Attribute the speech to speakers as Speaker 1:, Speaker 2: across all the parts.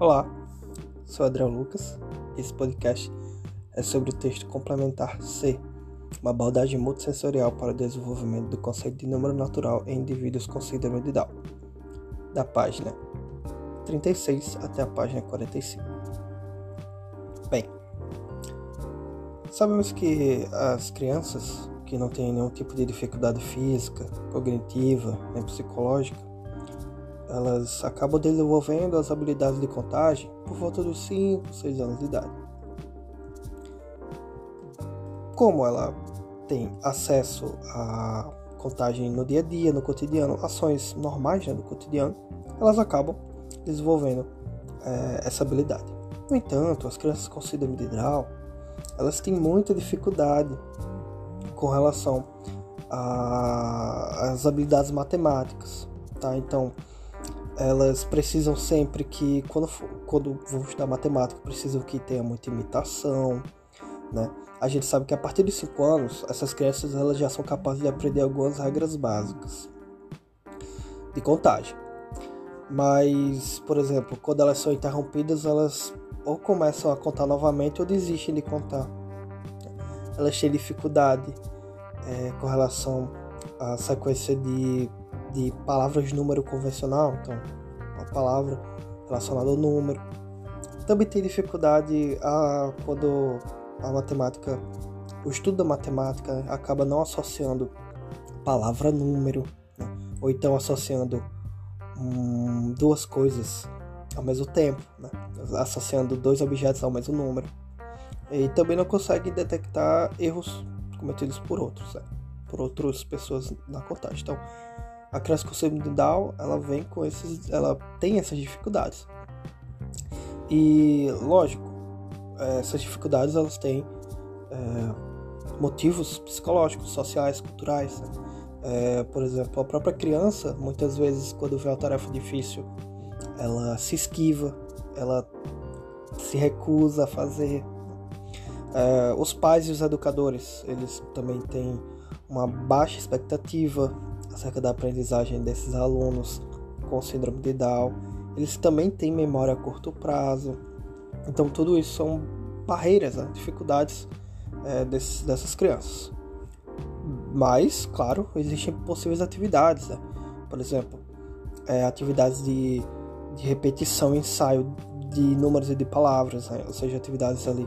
Speaker 1: Olá, sou Adriano Lucas. Esse podcast é sobre o texto complementar C, uma abordagem multissensorial para o desenvolvimento do conceito de número natural em indivíduos com síndrome de Down, da página 36 até a página 45. Bem, sabemos que as crianças que não têm nenhum tipo de dificuldade física, cognitiva, nem psicológica, elas acabam desenvolvendo as habilidades de contagem por volta dos 5, 6 anos de idade. Como ela tem acesso à contagem no dia a dia, no cotidiano, ações normais né, do cotidiano, elas acabam desenvolvendo é, essa habilidade. No entanto, as crianças com síndrome de Down, elas têm muita dificuldade com relação às habilidades matemáticas, tá? Então, elas precisam sempre que, quando, quando vão estudar matemática, precisam que tenha muita imitação, né? A gente sabe que a partir de 5 anos, essas crianças elas já são capazes de aprender algumas regras básicas de contagem. Mas, por exemplo, quando elas são interrompidas, elas ou começam a contar novamente ou desistem de contar. Elas têm dificuldade é, com relação à sequência de de palavras de número convencional, então uma palavra relacionada ao número. Também tem dificuldade a, quando a matemática, o estudo da matemática acaba não associando palavra número, né? ou então associando hum, duas coisas ao mesmo tempo, né? associando dois objetos ao mesmo número. E também não consegue detectar erros cometidos por outros, né? por outras pessoas na contagem. Então, a criança com síndrome de Down, ela vem com esses, ela tem essas dificuldades. E lógico, essas dificuldades elas têm é, motivos psicológicos, sociais, culturais. Né? É, por exemplo, a própria criança, muitas vezes, quando vê uma tarefa difícil, ela se esquiva, ela se recusa a fazer. É, os pais e os educadores, eles também têm uma baixa expectativa acerca da aprendizagem desses alunos com síndrome de Down. Eles também têm memória a curto prazo. Então, tudo isso são barreiras, né? dificuldades é, dessas crianças. Mas, claro, existem possíveis atividades. Né? Por exemplo, é, atividades de, de repetição, ensaio de números e de palavras, né? ou seja, atividades ali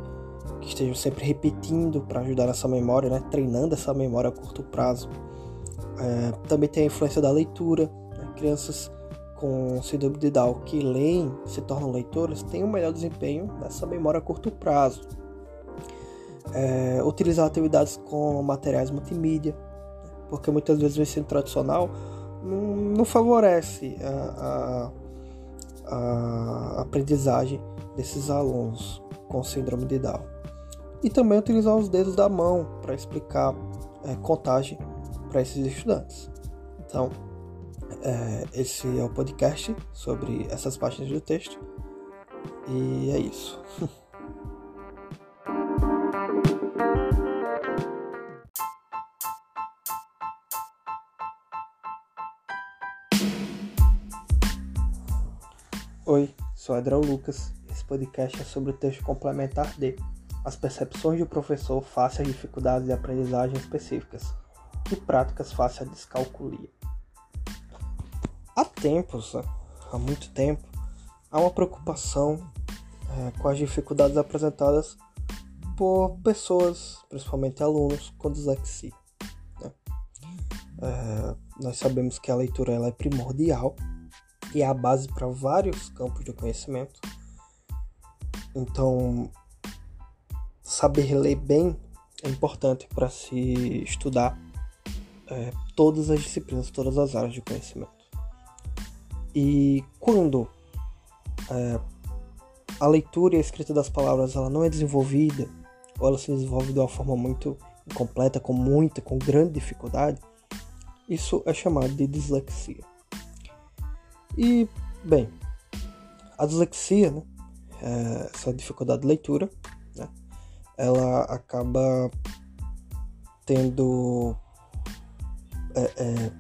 Speaker 1: que estejam sempre repetindo para ajudar nessa memória, né? treinando essa memória a curto prazo. É, também tem a influência da leitura. Né? Crianças com síndrome de Down que leem, se tornam leitores, têm um melhor desempenho nessa memória a curto prazo. É, utilizar atividades com materiais multimídia, né? porque muitas vezes o ensino tradicional não, não favorece a, a, a, aprendizagem desses alunos com síndrome de Down. E também utilizar os dedos da mão para explicar é, contagem para esses estudantes. Então, é, esse é o podcast sobre essas páginas do texto. E é isso. Oi, sou Adriel Lucas. Esse podcast é sobre o texto complementar de As percepções do professor face às dificuldades de aprendizagem específicas, e práticas face à descalculia. Há tempos, né, há muito tempo, há uma preocupação é, com as dificuldades apresentadas por pessoas, principalmente alunos, com dislexia. Né? É, nós sabemos que a leitura ela é primordial e é a base para vários campos de conhecimento. Então, saber ler bem é importante para se estudar é, todas as disciplinas, todas as áreas de conhecimento. E quando é, a leitura e a escrita das palavras ela não é desenvolvida, ou ela se desenvolve de uma forma muito incompleta, com muita, com grande dificuldade, isso é chamado de dislexia. E, bem, a dislexia, né, é, essa dificuldade de leitura, né, ela acaba tendo é, é,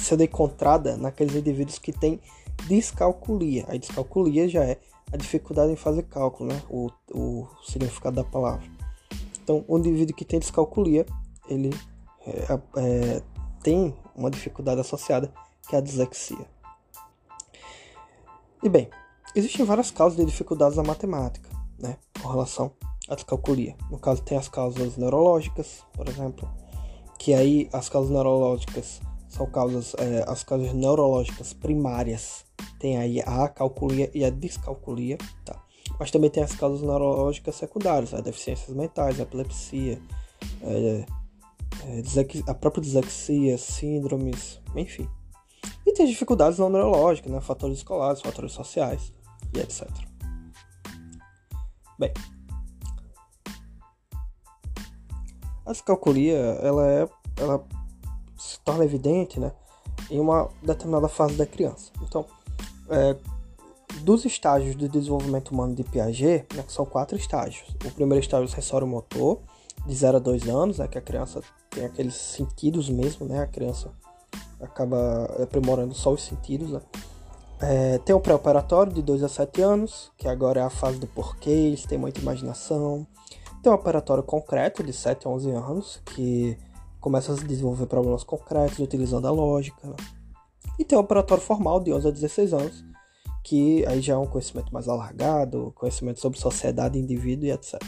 Speaker 1: sendo encontrada naqueles indivíduos que têm descalculia. A descalculia já é a dificuldade em fazer cálculo, né? O, o significado da palavra. Então, o indivíduo que tem descalculia, ele é, é, tem uma dificuldade associada que é a dislexia. E bem, existem várias causas de dificuldades na matemática, né, com relação à descalculia. No caso, tem as causas neurológicas, por exemplo, que aí as causas neurológicas são causas, é, as causas neurológicas primárias. Tem aí a acalculia e a descalculia, tá? Mas também tem as causas neurológicas secundárias, a deficiências mentais, a epilepsia, é, é, a própria dislexia, síndromes, enfim. E tem dificuldades não neurológicas, né? fatores escolares, fatores sociais e etc. Bem, a descalculia, ela é, ela se torna evidente, né, em uma determinada fase da criança. Então, é, dos estágios de desenvolvimento humano de Piaget, né, são quatro estágios. O primeiro estágio é o sensório motor, de 0 a 2 anos, é que a criança tem aqueles sentidos mesmo, né? A criança acaba aprimorando só os sentidos, né? É, tem o pré-operatório de 2 a 7 anos, que agora é a fase do porquê, eles têm muita imaginação. Tem o operatório concreto de 7 a 11 anos, que começa a desenvolver problemas concretos utilizando a lógica. E tem o operatório formal de 11 a 16 anos, que aí já é um conhecimento mais alargado, conhecimento sobre sociedade, indivíduo e etc.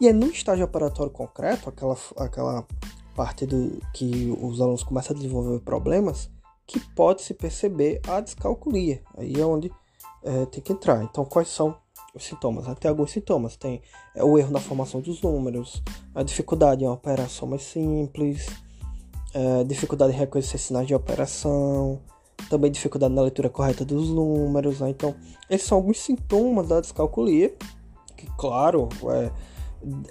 Speaker 1: E é no estágio operatório concreto, aquela, aquela parte do que os alunos começam a desenvolver problemas, que pode se perceber a descalculia. Aí é onde é, tem que entrar. Então, quais são os sintomas? Tem alguns sintomas. Tem é, o erro na formação dos números, a dificuldade em operação mais simples, é, dificuldade em reconhecer sinais de operação, também dificuldade na leitura correta dos números. Né? Então, esses são alguns sintomas da descalculia, que, claro, é,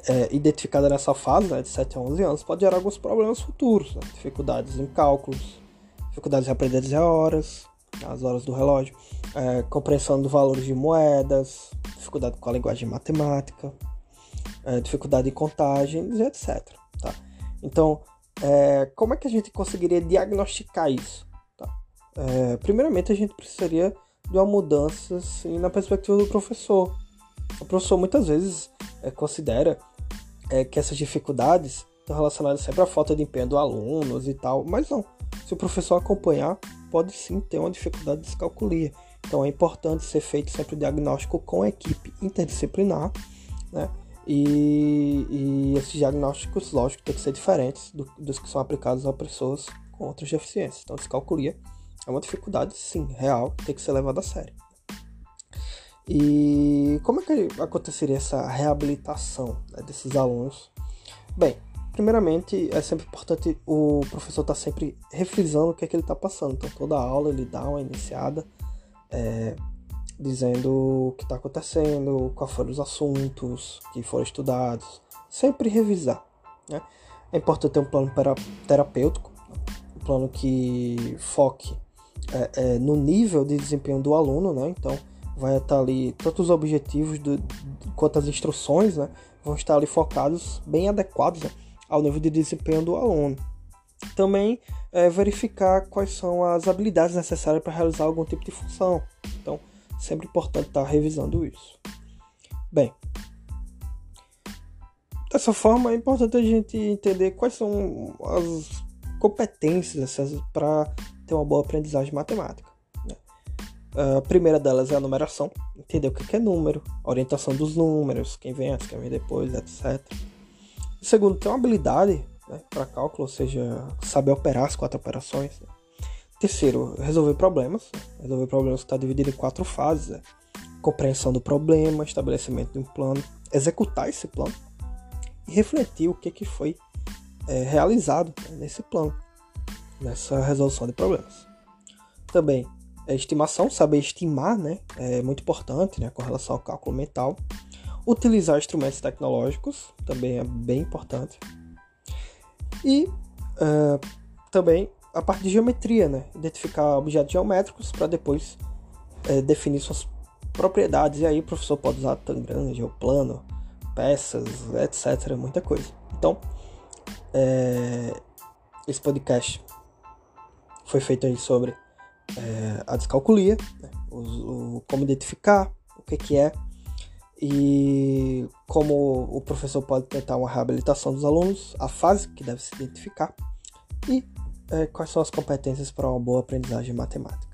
Speaker 1: é, identificada nessa fase, né, de 7 a 11 anos, pode gerar alguns problemas futuros, né? dificuldades em cálculos, dificuldades em aprender a dizer horas, as horas do relógio, é, compreensão dos valores de moedas, dificuldade com a linguagem matemática, é, dificuldade em contagens, etc. Tá? Então, é, como é que a gente conseguiria diagnosticar isso? Tá? É, primeiramente, a gente precisaria de uma mudança assim, na perspectiva do professor. O professor muitas vezes é, considera é, que essas dificuldades estão relacionadas sempre à falta de empenho do alunos e tal, mas não. Se o professor acompanhar, pode sim ter uma dificuldade de descalculia. Então é importante ser feito sempre o diagnóstico com a equipe interdisciplinar, né? E, e esses diagnósticos, lógico, tem que ser diferentes do, dos que são aplicados a pessoas com outras deficiências. Então, descalculia é uma dificuldade, sim, real, que tem que ser levada a sério. E como é que aconteceria essa reabilitação né, desses alunos? Bem, primeiramente é sempre importante o professor estar tá sempre refrisando o que é que ele está passando. Então toda aula ele dá uma iniciada é, dizendo o que está acontecendo, quais foram os assuntos que foram estudados, sempre revisar. Né? É importante ter um plano terapêutico, um plano que foque é, é, no nível de desempenho do aluno, né? Então vai estar ali tanto os objetivos do, quanto as instruções, né, vão estar ali focados bem adequados né, ao nível de desempenho do aluno. Também é, verificar quais são as habilidades necessárias para realizar algum tipo de função. Então, sempre importante estar revisando isso. Bem, dessa forma é importante a gente entender quais são as competências para ter uma boa aprendizagem matemática. A primeira delas é a numeração, entender o que é número, orientação dos números, quem vem antes, quem vem depois, etc. Segundo, ter uma habilidade né, para cálculo, ou seja, saber operar as quatro operações. Né. Terceiro, resolver problemas. Né. Resolver problemas está dividido em quatro fases. Né. Compreensão do problema, estabelecimento de um plano, executar esse plano e refletir o que, que foi é, realizado né, nesse plano, nessa resolução de problemas. Também é, estimação, saber estimar, né? É muito importante, né? Com relação ao cálculo mental. Utilizar instrumentos tecnológicos também é bem importante. E uh, também a parte de geometria, né? Identificar objetos geométricos para depois é, definir suas propriedades. E aí o professor pode usar tangram, plano, peças, etc. Muita coisa. Então, é, esse podcast foi feito aí sobre é, a descalculia, né? o, o, como identificar o que, que é e como o professor pode tentar uma reabilitação dos alunos, a fase que deve se identificar e é, quais são as competências para uma boa aprendizagem matemática.